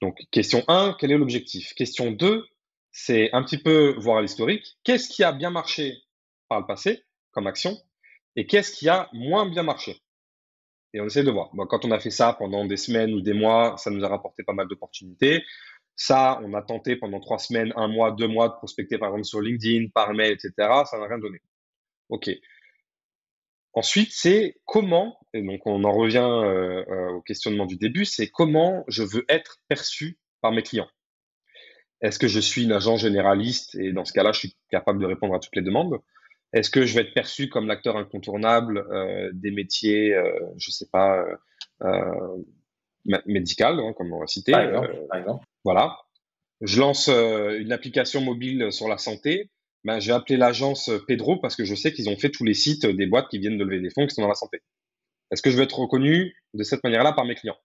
Donc, question 1, quel est l'objectif? Question 2, c'est un petit peu voir l'historique. Qu'est-ce qui a bien marché par le passé comme action? Et qu'est-ce qui a moins bien marché? Et on essaie de voir. quand on a fait ça pendant des semaines ou des mois, ça nous a rapporté pas mal d'opportunités. Ça, on a tenté pendant trois semaines, un mois, deux mois de prospecter par exemple sur LinkedIn, par mail, etc. Ça n'a rien donné. OK. Ensuite, c'est comment, et donc on en revient euh, euh, au questionnement du début, c'est comment je veux être perçu par mes clients. Est-ce que je suis une agent généraliste et dans ce cas-là, je suis capable de répondre à toutes les demandes? Est-ce que je vais être perçu comme l'acteur incontournable euh, des métiers, je ne sais pas, médical, hein, comme on va citer par exemple. Voilà. Je lance une application mobile sur la santé ben, j'ai appelé l'agence Pedro parce que je sais qu'ils ont fait tous les sites des boîtes qui viennent de lever des fonds qui sont dans la santé. Est-ce que je veux être reconnu de cette manière-là par mes clients?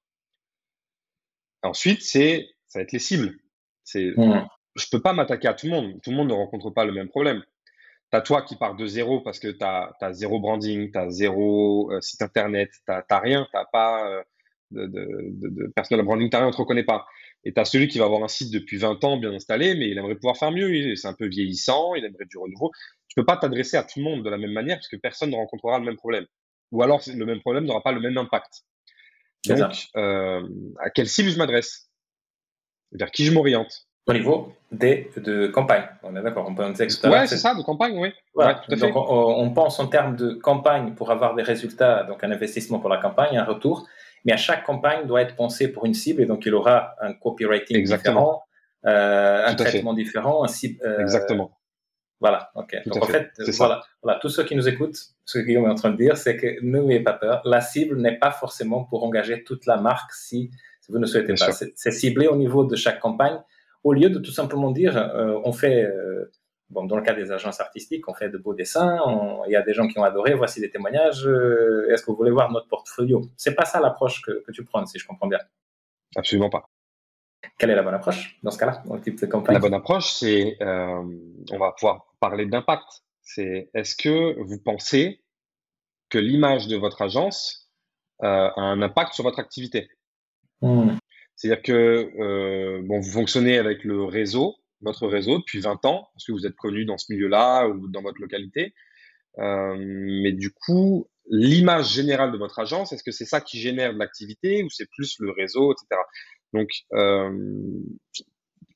Ensuite, c'est ça va être les cibles. C'est mmh. je peux pas m'attaquer à tout le monde. Tout le monde ne rencontre pas le même problème. Tu as toi qui pars de zéro parce que tu as, zéro branding, tu as zéro euh, site internet, tu n'as rien, tu pas euh, de, de, de, de, personal branding, tu rien, on te reconnaît pas. Et tu as celui qui va avoir un site depuis 20 ans bien installé, mais il aimerait pouvoir faire mieux. C'est un peu vieillissant, il aimerait du renouveau. Tu peux pas t'adresser à tout le monde de la même manière parce que personne ne rencontrera le même problème. Ou alors le même problème n'aura pas le même impact. Donc, euh, à quelle cible je m'adresse? Vers qui je m'oriente? Au niveau des, de campagne. On est d'accord, on peut en dire Ouais, c'est ça, de campagne, oui. Voilà. donc, on, pense en termes de campagne pour avoir des résultats, donc un investissement pour la campagne, un retour mais à chaque campagne doit être pensée pour une cible et donc il aura un copywriting différent, euh, un traitement différent, un cible. Euh, Exactement. Voilà, ok. donc en fait, voilà, voilà, tous ceux qui nous écoutent, ce que Guillaume est en train de dire, c'est que n'ayez pas peur. La cible n'est pas forcément pour engager toute la marque si, vous ne souhaitez pas. C'est ciblé au niveau de chaque campagne. Au lieu de tout simplement dire, euh, on fait euh, bon, dans le cas des agences artistiques, on fait de beaux dessins, il y a des gens qui ont adoré, voici des témoignages, euh, est-ce que vous voulez voir notre portfolio? C'est pas ça l'approche que, tu prends, si je comprends bien. Absolument pas. Quelle est la bonne approche dans ce cas-là, dans type de campagne? La bonne approche, c'est, euh, on va pouvoir parler d'impact. C'est, est-ce que vous pensez que l'image de votre agence euh, a un impact sur votre activité? Hmm. C'est-à-dire que bon, vous fonctionnez avec le réseau, votre réseau depuis 20 ans, parce que vous êtes connu dans ce milieu-là ou dans votre localité. Euh, mais du coup, l'image générale de votre agence, est-ce que c'est ça qui génère de l'activité ou c'est plus le réseau, etc. Donc, euh,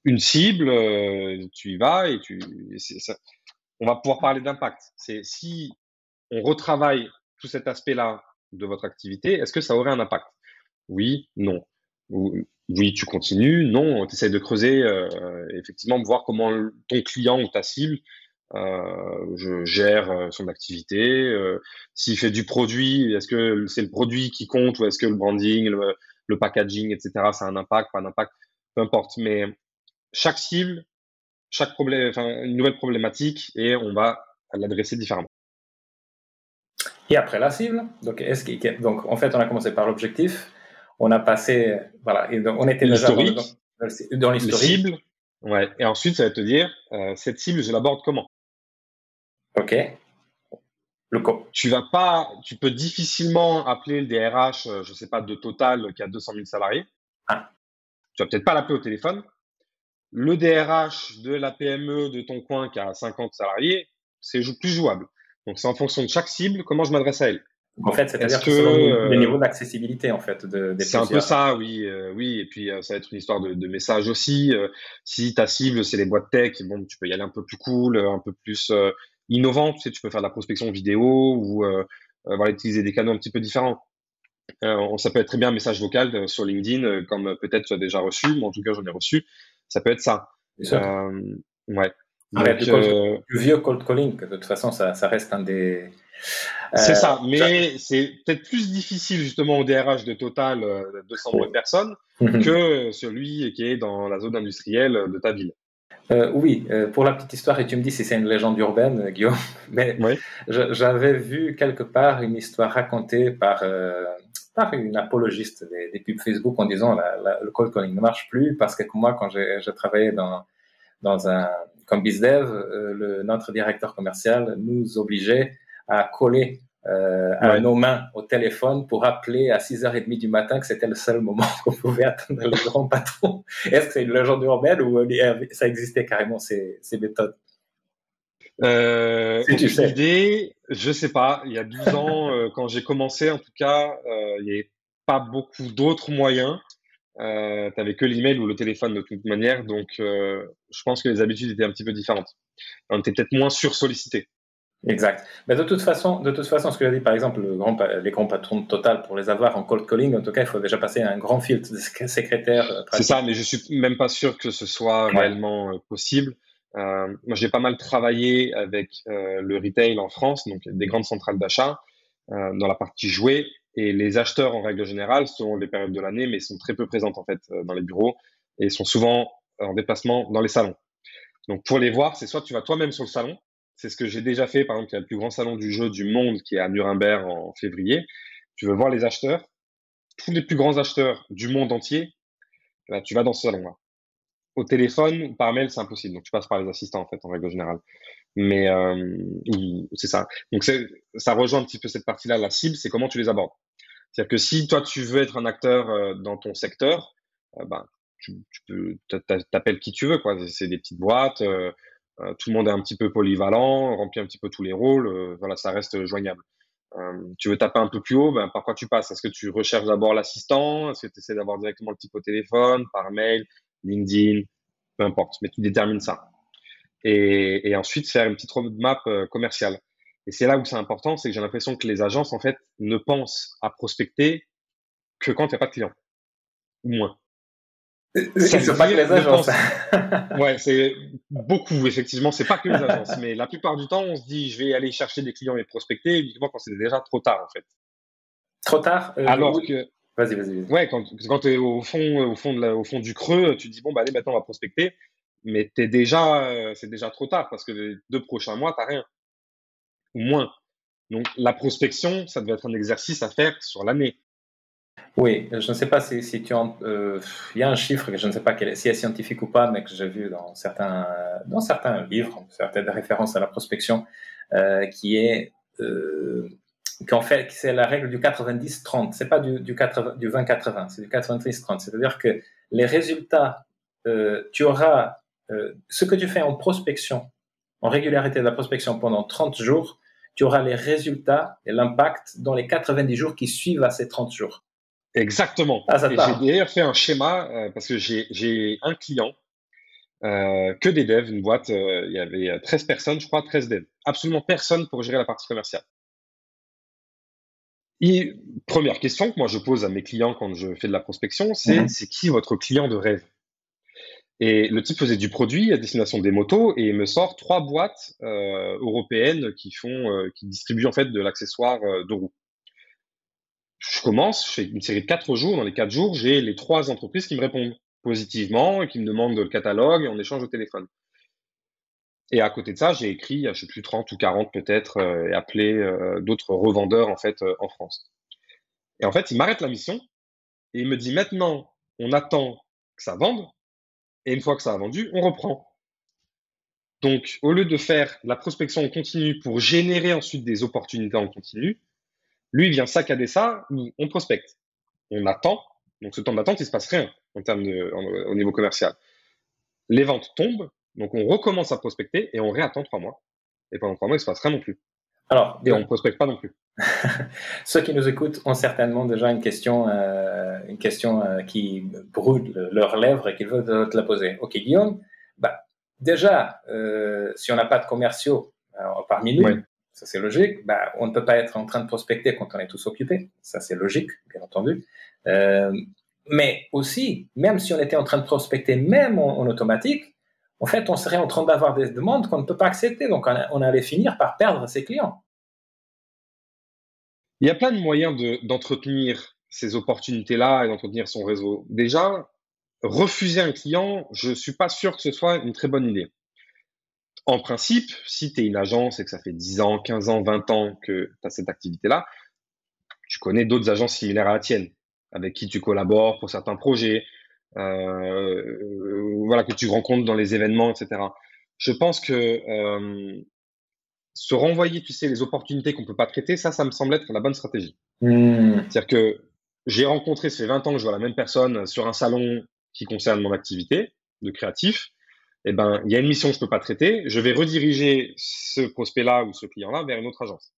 une cible, euh, tu y vas et tu. Ça, on va pouvoir parler d'impact. C'est si on retravaille tout cet aspect-là de votre activité, est-ce que ça aurait un impact? Oui, non oui, tu continues. Non, tu essaies de creuser, euh, effectivement, voir comment ton client ou ta cible euh, je gère euh, son activité. S'il fait du produit, est-ce que c'est le produit qui compte ou est-ce que le branding, le, packaging, etc., ça a un impact, pas d'impact peu importe. Mais chaque cible, chaque problème, enfin, une nouvelle problématique et on va l'adresser différemment. Et après la cible, donc en fait, on a commencé par l'objectif, on a passé, voilà, et on était déjà dans, l'historique. ouais. Et ensuite, ça va te dire, euh, cette cible, je l'aborde comment? Ok. Le tu vas pas, tu peux difficilement appeler le DRH, euh, je sais pas, de Total qui a 200 000 salariés. Ah. Tu vas peut-être pas l'appeler au téléphone. Le DRH de la PME de ton coin qui a 50 salariés, c'est plus jouable. Donc c'est en fonction de chaque cible, comment je m'adresse à elle. En fait, c'est-à-dire que, selon les euh, niveaux d'accessibilité en fait de, C'est un peu ça, oui, euh, oui. Et puis ça va être une histoire de, de message aussi. si ta cible c'est les boîtes tech, bon, tu peux y aller un peu plus cool, un peu plus innovant. Tu sais, tu peux faire de la prospection vidéo ou euh, euh, voilà, utiliser des canaux un petit peu différents. Euh, ça peut être très bien un message vocal sur LinkedIn, comme peut-être tu as déjà reçu, mais en tout cas j'en ai reçu. Ça peut être ça. ouais. du vieux cold calling, de toute façon, ça, ça reste un des. C'est ça, mais c'est peut-être plus difficile justement au DRH de Total de 200 personnes mhm. que celui qui est dans la zone industrielle de ta ville. Euh, oui, euh, pour la petite histoire, et tu me dis si c'est une légende urbaine, euh, Guillaume, mais j'avais vu quelque part une histoire racontée par, par une apologiste des, pubs Facebook en disant la, le cold calling ne marche plus parce que moi, quand j'ai travaillé dans, dans un, comme BizDev, le, notre directeur commercial nous obligeait à coller euh, à nos mains au téléphone pour appeler à 6h30 du matin que c'était le seul moment qu'on pouvait attendre le grand patron. Est-ce que c'est une légende urbaine ou ça existait carrément ces, ces méthodes euh, si tu sais. Idée, je sais pas. Il y a 12 ans, euh, quand j'ai commencé, en tout cas, euh, il n'y avait pas beaucoup d'autres moyens. Euh, tu n'avais que l'email ou le téléphone de toute manière, donc je pense que les habitudes étaient un petit peu différentes. On était peut-être moins sur sollicité. Exact. Mais de toute façon, de toute façon, ce que j'ai dit, par exemple, le grand, les grands patrons de Total, pour les avoir en cold calling, en tout cas, il faut déjà passer un grand filtre de secrétaire. Euh, C'est ça, mais je suis même pas sûr que ce soit réellement euh, possible. Euh, moi, j'ai pas mal travaillé avec euh, le retail en France, donc des grandes centrales d'achat, euh, dans la partie jouets. Et les acheteurs, en règle générale, sont les périodes de l'année, mais sont très peu présentes en fait dans les bureaux et sont souvent en déplacement dans les salons. Donc, pour les voir, c'est soit tu vas toi-même sur le salon, c'est ce que j'ai déjà fait. Par exemple, il y a le plus grand salon du jeu du monde qui est à Nuremberg en février. Tu veux voir les acheteurs, tous les plus grands acheteurs du monde entier, là, tu vas dans ce salon-là. Au téléphone ou par mail, c'est impossible. Donc, tu passes par les assistants, en fait, en règle générale. Mais euh, c'est ça. Donc, ça rejoint un petit peu cette partie-là. La cible, c'est comment tu les abordes. C'est-à-dire que si toi, tu veux être un acteur euh, dans ton secteur, euh, ben, tu, peux, t'appelles qui tu veux. C'est des petites boîtes. Tout le monde est un petit peu polyvalent, remplit un petit peu tous les rôles, euh, voilà, ça reste joignable. Euh, tu veux taper un peu plus haut, ben, par quoi tu passes? Est-ce que tu recherches d'abord l'assistant? Est-ce que tu essaies d'avoir directement le type au téléphone, par mail, LinkedIn, peu importe, mais tu détermines ça. Et, et ensuite, faire une petite roadmap commerciale. Et c'est là où c'est important, c'est que j'ai l'impression que les agences, en fait, ne pensent à prospecter que quand n'y a pas de clients, ou moins. C'est pas que les agences. ouais, c'est beaucoup, effectivement. C'est pas que les agences. mais la plupart du temps, on se dit, je vais aller chercher des clients et prospecter, uniquement quand c'est déjà trop tard, en fait. Trop tard euh, Alors que. Vas-y, vas-y. ouais, quand, quand tu es au fond, au, fond de au fond du creux, tu dis, bon, bah, allez, maintenant, on va prospecter. Mais es déjà, euh, c'est déjà trop tard parce que les deux prochains mois, t'as rien. Ou moins. Donc, la prospection, ça devait être un exercice à faire sur l'année. Oui, je ne sais pas si, tu en, euh, il y a un chiffre que je ne sais pas quel si est scientifique ou pas, mais que j'ai vu dans certains, dans certains livres, certaines références à la prospection, euh, qui est euh, qu'en fait c'est la règle du 90-30. C'est pas du, du, du 20-80, c'est du 90-30. C'est-à-dire que les résultats, euh, tu auras ce que tu fais en prospection, en régularité de la prospection pendant 30 jours, tu auras les résultats et l'impact dans les 90 jours qui suivent à ces 30 jours. Exactement. Ah, j'ai d'ailleurs fait un schéma euh, parce que j'ai un client, euh, que des devs, une boîte, euh, il y avait 13 personnes, je crois, 13 devs. Absolument personne pour gérer la partie commerciale. Et, première question que moi je pose à mes clients quand je fais de la prospection, c'est mhm. c'est qui votre client de rêve? Et le type faisait du produit à destination des motos et il me sort trois boîtes européennes qui font, qui distribuent en fait de l'accessoire de roue je commence, je fais une série de quatre jours. Dans les quatre jours, j'ai les trois entreprises qui me répondent. positivement et qui me demandent le catalogue et on échange au téléphone. Et à côté de ça, j'ai écrit, je sais plus, 30 ou 40 peut-être, euh, et appelé euh, d'autres revendeurs en fait euh, en France. Et en fait, il m'arrête la mission et il me dit maintenant, on attend que ça vende, et une fois que ça a vendu, on reprend. Donc, au lieu de faire la prospection en continu pour générer ensuite des opportunités en continu, lui, vient saccader ça, on prospecte. On attend. Donc, ce temps d'attente, il se passe rien en termes de, au niveau commercial. Les ventes tombent, donc on recommence à prospecter et on réattend trois mois. Et pendant trois mois, il se passe rien non plus. Alors, et on ne prospecte pas non plus. Ceux qui nous écoutent ont certainement déjà une question, euh, une question euh, qui brûle leurs lèvres et qu'ils veulent te la poser. Ok, Guillaume, bah, déjà, euh, si on n'a pas de commerciaux parmi nous, ça c'est logique, bah, on ne peut pas être en train de prospecter quand on est tous occupés. Ça c'est logique, bien entendu. mais aussi, même si on était en train de prospecter, même en automatique, en fait, on serait en train d'avoir des demandes qu'on ne peut pas accepter. Donc, on, allait finir par perdre ses clients. Il y a plein de moyens d'entretenir ces opportunités-là et d'entretenir son réseau. Déjà, refuser un client, je ne suis pas sûr que ce soit une très bonne idée. En principe, si tu es une agence et que ça fait 10 ans, 15 ans, 20 ans que tu as cette activité-là, tu connais d'autres agences similaires à la tienne, avec qui tu collabores pour certains projets, euh, voilà, que tu rencontres dans les événements, etc. Je pense que euh, se renvoyer, tu sais, les opportunités qu'on peut pas traiter, ça, ça me semble être la bonne stratégie. Hmm. C'est-à-dire que j'ai rencontré, ça fait 20 ans que je vois la même personne sur un salon qui concerne mon activité de créatif. Eh ben, il y a une mission que je peux pas traiter. Je vais rediriger ce prospect-là ou ce client-là vers une autre agence.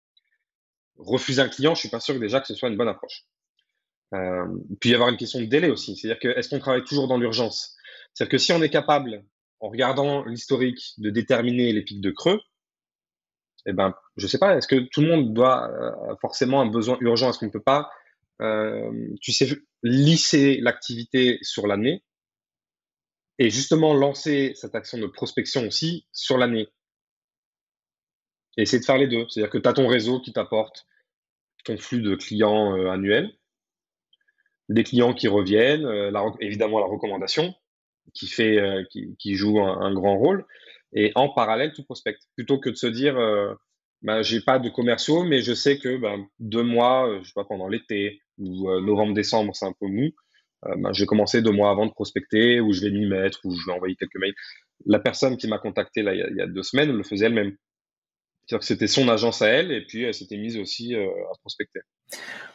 Refuser un client, je suis pas sûr déjà que ce soit une bonne approche. Euh, puis y avoir une question de délai aussi. C'est-à-dire que est-ce qu'on travaille toujours dans l'urgence? C'est-à-dire que si on est capable, en regardant l'historique, de déterminer les pics de creux, eh ben, je sais pas, est-ce que tout le monde doit euh, forcément un besoin urgent? Est-ce qu'on ne peut pas, euh, tu sais, lisser l'activité sur l'année et justement lancer cette action de prospection aussi sur l'année essayer de faire les deux. C'est-à-dire que tu as ton réseau qui t'apporte ton flux de clients euh, annuels des clients qui reviennent, euh, évidemment la recommandation qui fait, euh, qui, joue un, grand rôle, et en parallèle tout prospect. Plutôt que de se dire, ben, j'ai pas de commerciaux, mais je sais que ben, deux mois, je sais pas pendant l'été ou novembre-décembre, c'est un peu mou. Ben, je vais commencer deux mois avant de prospecter, ou je vais m'y mettre, ou je vais envoyer quelques mails. La personne qui m'a contacté là il y, a, il y a deux semaines le faisait elle-même. C'est-à-dire que c'était son agence à elle, et puis elle s'était mise aussi à prospecter.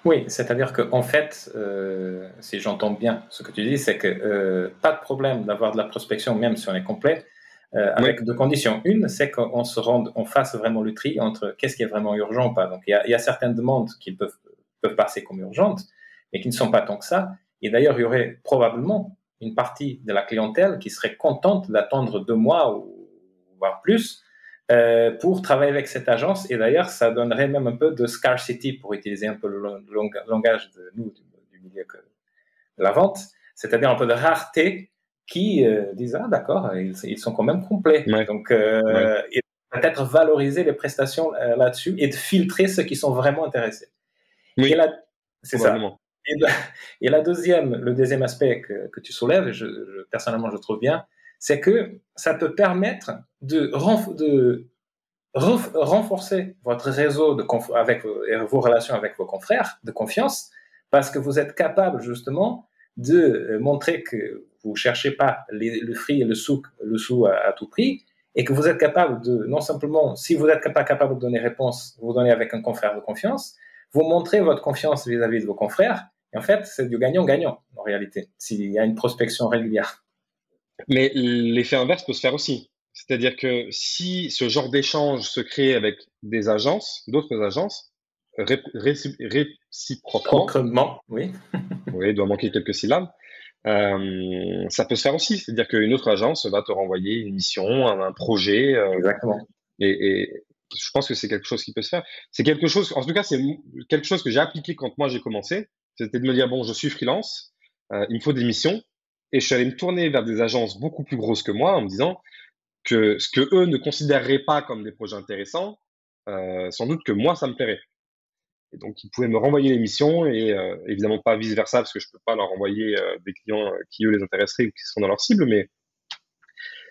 Oui, c'est-à-dire qu'en en fait, euh, si j'entends bien ce que tu dis, c'est que euh, pas de problème d'avoir de la prospection même si on est complet, euh, avec deux conditions. Une, c'est qu'on se rende, on fasse vraiment le tri entre qu'est-ce qui est vraiment urgent ou pas. Donc il y a, y a, certaines demandes qui peuvent, peuvent passer comme urgentes, mais qui ne sont pas tant que ça. Et d'ailleurs, il y aurait probablement une partie de la clientèle qui serait contente d'attendre deux mois ou voire plus euh, pour travailler avec cette agence. Et d'ailleurs, ça donnerait même un peu de scarcity pour utiliser un peu le langage de nous, du, milieu de la vente, c'est-à-dire un peu de rareté qui euh, disent ah d'accord, ils, sont quand même complets. Donc, euh, peut-être valoriser les prestations euh, là-dessus et de filtrer ceux qui sont vraiment intéressés. Oui, c'est ça. Et, la deuxième, le deuxième aspect que, tu soulèves, je, personnellement je trouve bien, c'est que ça peut permettre de, renforcer votre réseau avec vos relations avec vos confrères de confiance, parce que vous êtes capable justement de euh, montrer que vous cherchez pas le fric et le sou, le sou à, tout prix, et que vous êtes capable de, non simplement, si vous n'êtes pas capable de donner réponse, vous donnez avec un confrère de confiance, vous montrez votre confiance vis-à-vis -vis de vos confrères, et en fait, c'est du gagnant-gagnant, en réalité, s'il y a une prospection régulière. Mais l'effet inverse peut se faire aussi. C'est-à-dire que si ce genre d'échange se crée avec des agences, d'autres agences, réciproquement, oui. oui, il doit manquer quelques syllabes, euh, ça peut se faire aussi. C'est-à-dire qu'une autre agence va te renvoyer une mission, un, projet. Euh, Exactement. Et, je pense que c'est quelque chose qui peut se faire. C'est quelque chose, en tout cas, c'est quelque chose que j'ai appliqué quand moi j'ai commencé. C'était de me dire, bon, je suis freelance, euh, il me faut des missions. Et je suis allé me tourner vers des agences beaucoup plus grosses que moi en me disant que ce que eux ne considéreraient pas comme des projets intéressants, euh, sans doute que moi, ça me plairait. Et donc, ils pouvaient me renvoyer les missions et évidemment pas vice versa parce que je peux pas leur envoyer des clients qui eux les intéresseraient ou qui sont dans leur cible, mais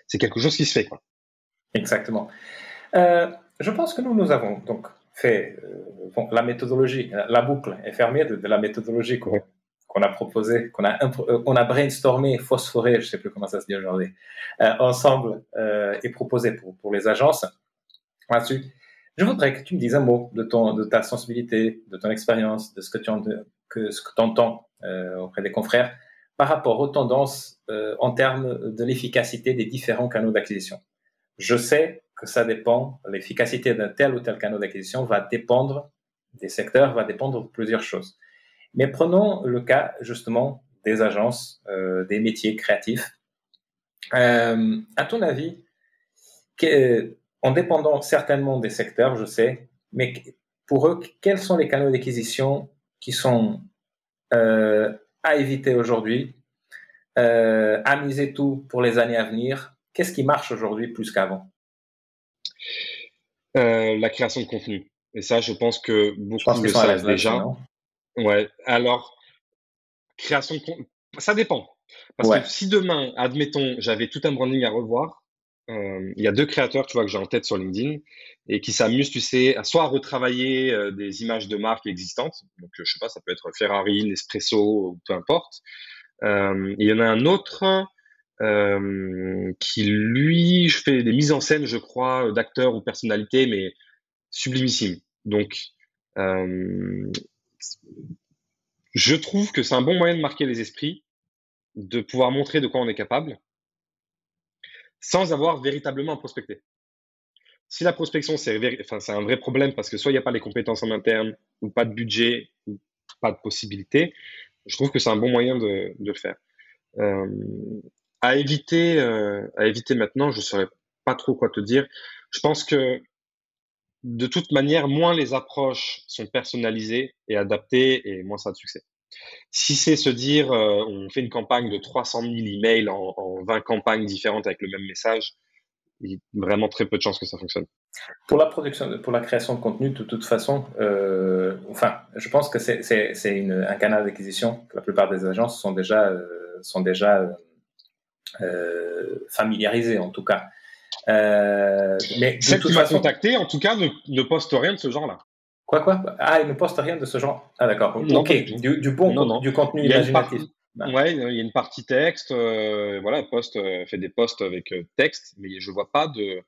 c'est quelque chose qui se fait. Quoi. Exactement. Je pense que nous, nous avons donc fait la méthodologie, la boucle est fermée de, la méthodologie qu'on a proposé, qu'on a, euh, on a brainstormé, phosphoré, je sais plus comment ça se dit aujourd'hui, euh, ensemble euh, et proposé pour, pour les agences. Là-dessus, je voudrais que tu me dises un mot de, ton, de ta sensibilité, de ton expérience, de ce que tu en, que, ce que entends euh, auprès des confrères par rapport aux tendances euh, en termes de l'efficacité des différents canaux d'acquisition. Je sais que ça dépend, l'efficacité d'un tel ou tel canal d'acquisition va dépendre des secteurs, va dépendre de plusieurs choses. Mais prenons le cas justement des agences, euh, des métiers créatifs. Euh, à ton avis, en dépendant certainement des secteurs, je sais, mais pour eux, quels sont les canaux d'acquisition qui sont euh, à éviter aujourd'hui, à miser tout pour les années à venir? Qu'est-ce qui marche aujourd'hui plus qu'avant? La création de contenu. Et ça, je pense que beaucoup le savent déjà. Ouais. Alors, création de contenu, ça dépend. Parce que si demain, admettons, j'avais tout un branding à revoir, euh, il y a deux créateurs, tu vois, que j'ai en tête sur LinkedIn et qui s'amusent, tu sais, à soit à retravailler euh, des images de marques existantes. Donc, je sais pas, ça peut être Ferrari, Nespresso, peu importe. Euh, il y en a un autre qui, lui, je fais des mises en scène, je crois, d'acteurs ou personnalités, mais sublimissime. Donc, je trouve que c'est un bon moyen de marquer les esprits, de pouvoir montrer de quoi on est capable, sans avoir véritablement à prospecter. Si la prospection, c'est un vrai problème parce que soit il n'y a pas les compétences en interne, ou pas de budget, ou pas de possibilité, je trouve que c'est un bon moyen de, le faire. Euh, à éviter, euh, à éviter maintenant, je ne saurais pas trop quoi te dire. Je pense que de toute manière, moins les approches sont personnalisées et adaptées, et moins ça a de succès. Si c'est se dire, euh, on fait une campagne de 300 000 emails en, en 20 campagnes différentes avec le même message, il y a vraiment très peu de chances que ça fonctionne. Pour la production, pour la création de contenu, de toute façon, euh, enfin, je pense que c'est un canal d'acquisition la plupart des agences sont déjà, euh, sont déjà euh, familiarisées, en tout cas. Euh, mais de Celle qui m'a contacté, en tout cas, ne, ne poste rien de ce genre-là. Quoi, quoi? Ah, il ne poste rien de ce genre Ah, d'accord. Ok, du, du, bon, non, du contenu imaginatif. Ouais, il y a une partie texte. Euh, voilà, poste, euh, fait des posts avec euh, texte, mais je vois pas de.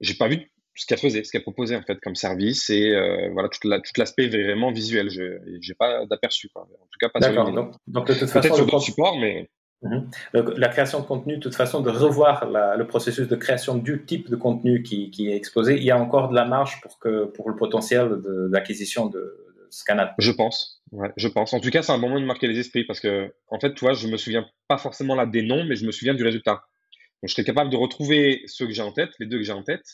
J'ai pas vu ce qu'elle faisait, ce qu'elle proposait en fait comme service et voilà tout, la, l'aspect vraiment visuel. Je j'ai pas d'aperçu. En tout cas pas D'accord. Donc, donc, de toute façon, peut-être sur d'autres supports, mais Mhm. la création de contenu, de toute façon, de revoir le processus de création du type de contenu qui, est exposé, il y a encore de la marge pour, que, pour le potentiel d'acquisition de, ce canal. Je pense, je pense. En tout cas, c'est un bon moment de marquer les esprits parce que, en fait, tu vois, je me souviens pas forcément là des noms, mais je me souviens du résultat. Donc, je serais capable de retrouver ceux que j'ai en tête, les deux que j'ai en tête,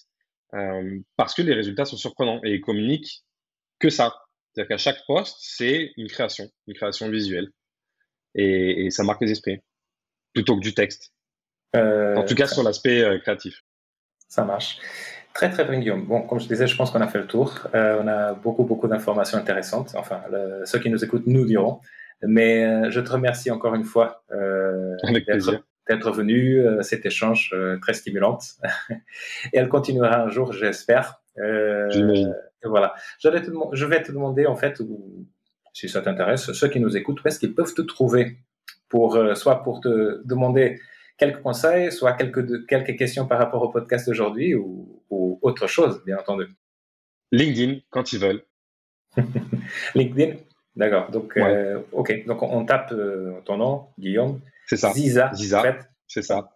euh, parce que les résultats sont surprenants et ils communiquent que ça. C'est-à-dire qu'à chaque poste, c'est une création, une création visuelle. et ça marque les esprits plutôt que du texte. Euh, en tout cas, sur l'aspect euh, créatif. Ça marche. Très, très bien, Guillaume. Bon, comme je disais, je pense qu'on a fait le tour. Euh, on a beaucoup, beaucoup d'informations intéressantes. Enfin, ceux qui nous écoutent nous diront. Mais je te remercie encore une fois d'être venu. cet échange très stimulante. Et elle continuera un jour, j'espère. J'imagine. Voilà. Je vais, te, je vais te demander, en fait, si ça t'intéresse, ceux qui nous écoutent, où est-ce qu'ils peuvent te trouver? Pour euh, soit pour te demander quelques conseils, soit quelques, quelques questions par rapport au podcast d'aujourd'hui ou, autre chose, bien entendu. LinkedIn, quand ils veulent. LinkedIn? D'accord. Donc, euh, ok. Donc, on, tape euh, ton nom, Guillaume. C'est ça. Ziza. Ziza. C'est ça.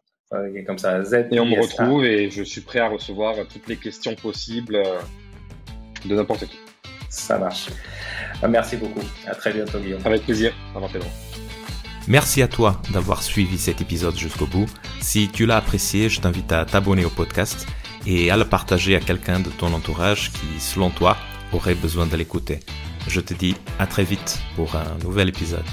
Comme ça, Z. Et on me retrouve et je suis prêt à recevoir toutes les questions possibles de n'importe qui. Ça marche. Merci beaucoup. À très bientôt, Guillaume. Avec plaisir. À Merci à toi d'avoir suivi cet épisode jusqu'au bout. Si tu l'as apprécié, je t'invite à t'abonner au podcast et à le partager à quelqu'un de ton entourage qui, selon toi, aurait besoin de l'écouter. Je te dis à très vite pour un nouvel épisode.